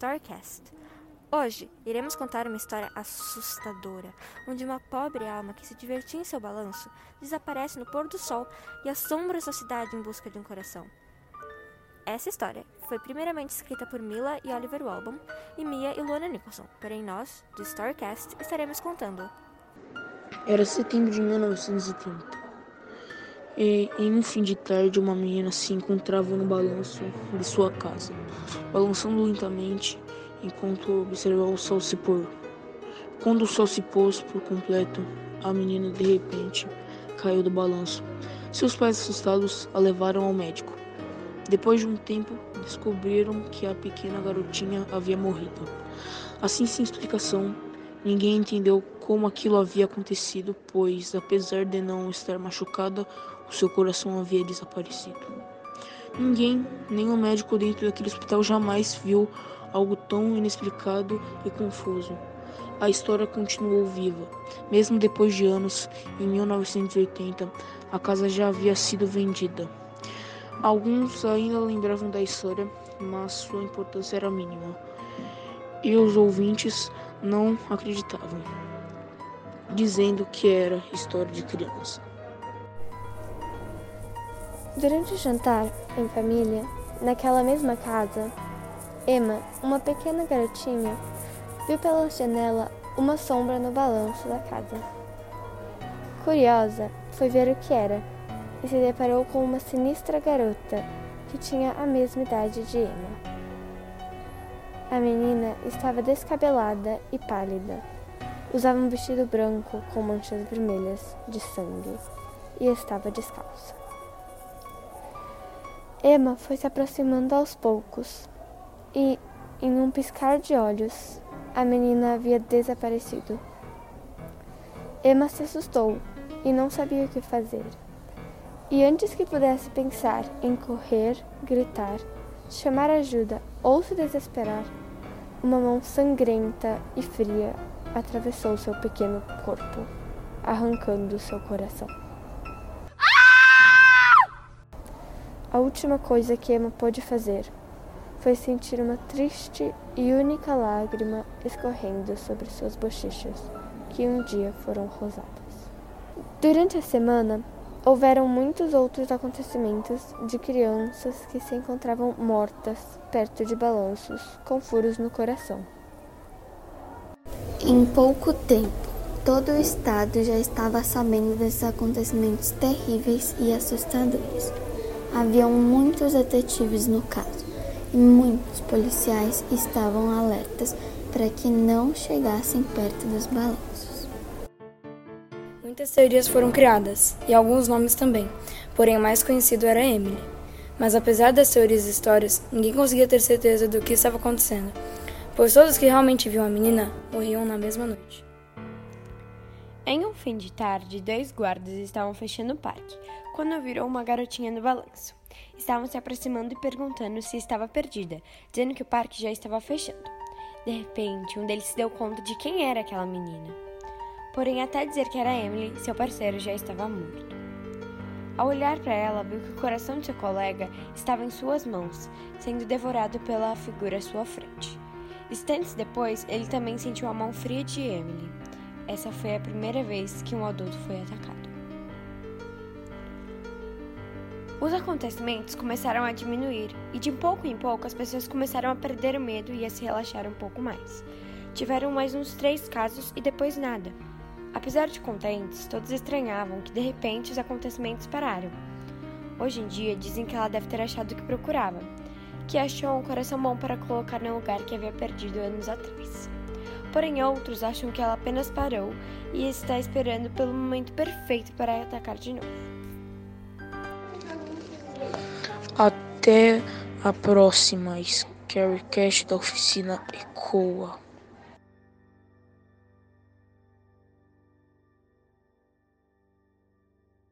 Storycast. Hoje iremos contar uma história assustadora, onde uma pobre alma que se divertia em seu balanço desaparece no pôr do sol e assombra sua cidade em busca de um coração. Essa história foi primeiramente escrita por Mila e Oliver Walbom e Mia e Luana Nicholson, porém nós, do Storycast, estaremos contando. Era setembro de 1930. E, em um fim de tarde, uma menina se encontrava no balanço de sua casa, balançando lentamente enquanto observava o sol se pôr. Quando o sol se pôs por completo, a menina de repente caiu do balanço. Seus pais assustados a levaram ao médico. Depois de um tempo, descobriram que a pequena garotinha havia morrido. Assim, sem explicação, ninguém entendeu como aquilo havia acontecido, pois, apesar de não estar machucada, o seu coração havia desaparecido. Ninguém, o médico dentro daquele hospital, jamais viu algo tão inexplicado e confuso. A história continuou viva. Mesmo depois de anos, em 1980, a casa já havia sido vendida. Alguns ainda lembravam da história, mas sua importância era mínima. E os ouvintes não acreditavam, dizendo que era história de criança. Durante o jantar em família, naquela mesma casa, Emma, uma pequena garotinha, viu pela janela uma sombra no balanço da casa. Curiosa, foi ver o que era e se deparou com uma sinistra garota que tinha a mesma idade de Emma. A menina estava descabelada e pálida. Usava um vestido branco com manchas vermelhas de sangue e estava descalça. Emma foi se aproximando aos poucos e, em um piscar de olhos, a menina havia desaparecido. Emma se assustou e não sabia o que fazer. E antes que pudesse pensar em correr, gritar, chamar ajuda ou se desesperar, uma mão sangrenta e fria atravessou seu pequeno corpo, arrancando seu coração. A última coisa que Emma pôde fazer foi sentir uma triste e única lágrima escorrendo sobre suas bochechas, que um dia foram rosadas. Durante a semana, houveram muitos outros acontecimentos de crianças que se encontravam mortas perto de balanços com furos no coração. Em pouco tempo, todo o estado já estava sabendo desses acontecimentos terríveis e assustadores. Haviam muitos detetives no caso e muitos policiais estavam alertas para que não chegassem perto dos balanços. Muitas teorias foram criadas e alguns nomes também, porém o mais conhecido era Emily. Mas apesar das teorias e histórias, ninguém conseguia ter certeza do que estava acontecendo, pois todos que realmente viam a menina morriam na mesma noite. Em um fim de tarde, dois guardas estavam fechando o parque, quando viram uma garotinha no balanço. Estavam se aproximando e perguntando se estava perdida, dizendo que o parque já estava fechando. De repente, um deles se deu conta de quem era aquela menina. Porém, até dizer que era Emily, seu parceiro já estava morto. Ao olhar para ela, viu que o coração de seu colega estava em suas mãos, sendo devorado pela figura à sua frente. Instantes depois, ele também sentiu a mão fria de Emily. Essa foi a primeira vez que um adulto foi atacado. Os acontecimentos começaram a diminuir e de pouco em pouco as pessoas começaram a perder o medo e a se relaxar um pouco mais. Tiveram mais uns três casos e depois nada. Apesar de contentes, todos estranhavam que de repente os acontecimentos pararam. Hoje em dia dizem que ela deve ter achado o que procurava, que achou um coração bom para colocar no lugar que havia perdido anos atrás. Porém, outros acham que ela apenas parou e está esperando pelo momento perfeito para atacar de novo. Até a próxima Scarycast da oficina Ecoa.